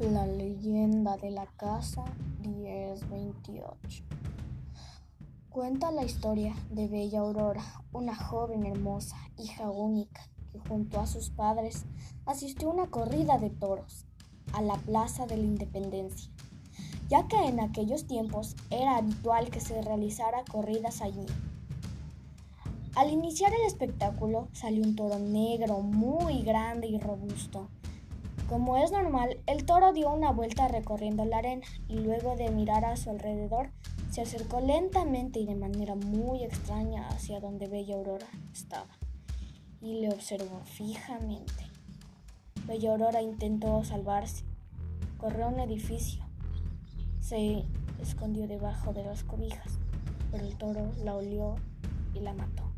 La leyenda de la casa 1028. Cuenta la historia de Bella Aurora, una joven hermosa, hija única, que junto a sus padres asistió a una corrida de toros a la Plaza de la Independencia, ya que en aquellos tiempos era habitual que se realizara corridas allí. Al iniciar el espectáculo salió un toro negro muy grande y robusto como es normal, el toro dio una vuelta recorriendo la arena y luego de mirar a su alrededor, se acercó lentamente y de manera muy extraña hacia donde Bella Aurora estaba y le observó fijamente. Bella Aurora intentó salvarse, corrió a un edificio, se escondió debajo de las cobijas, pero el toro la olió y la mató.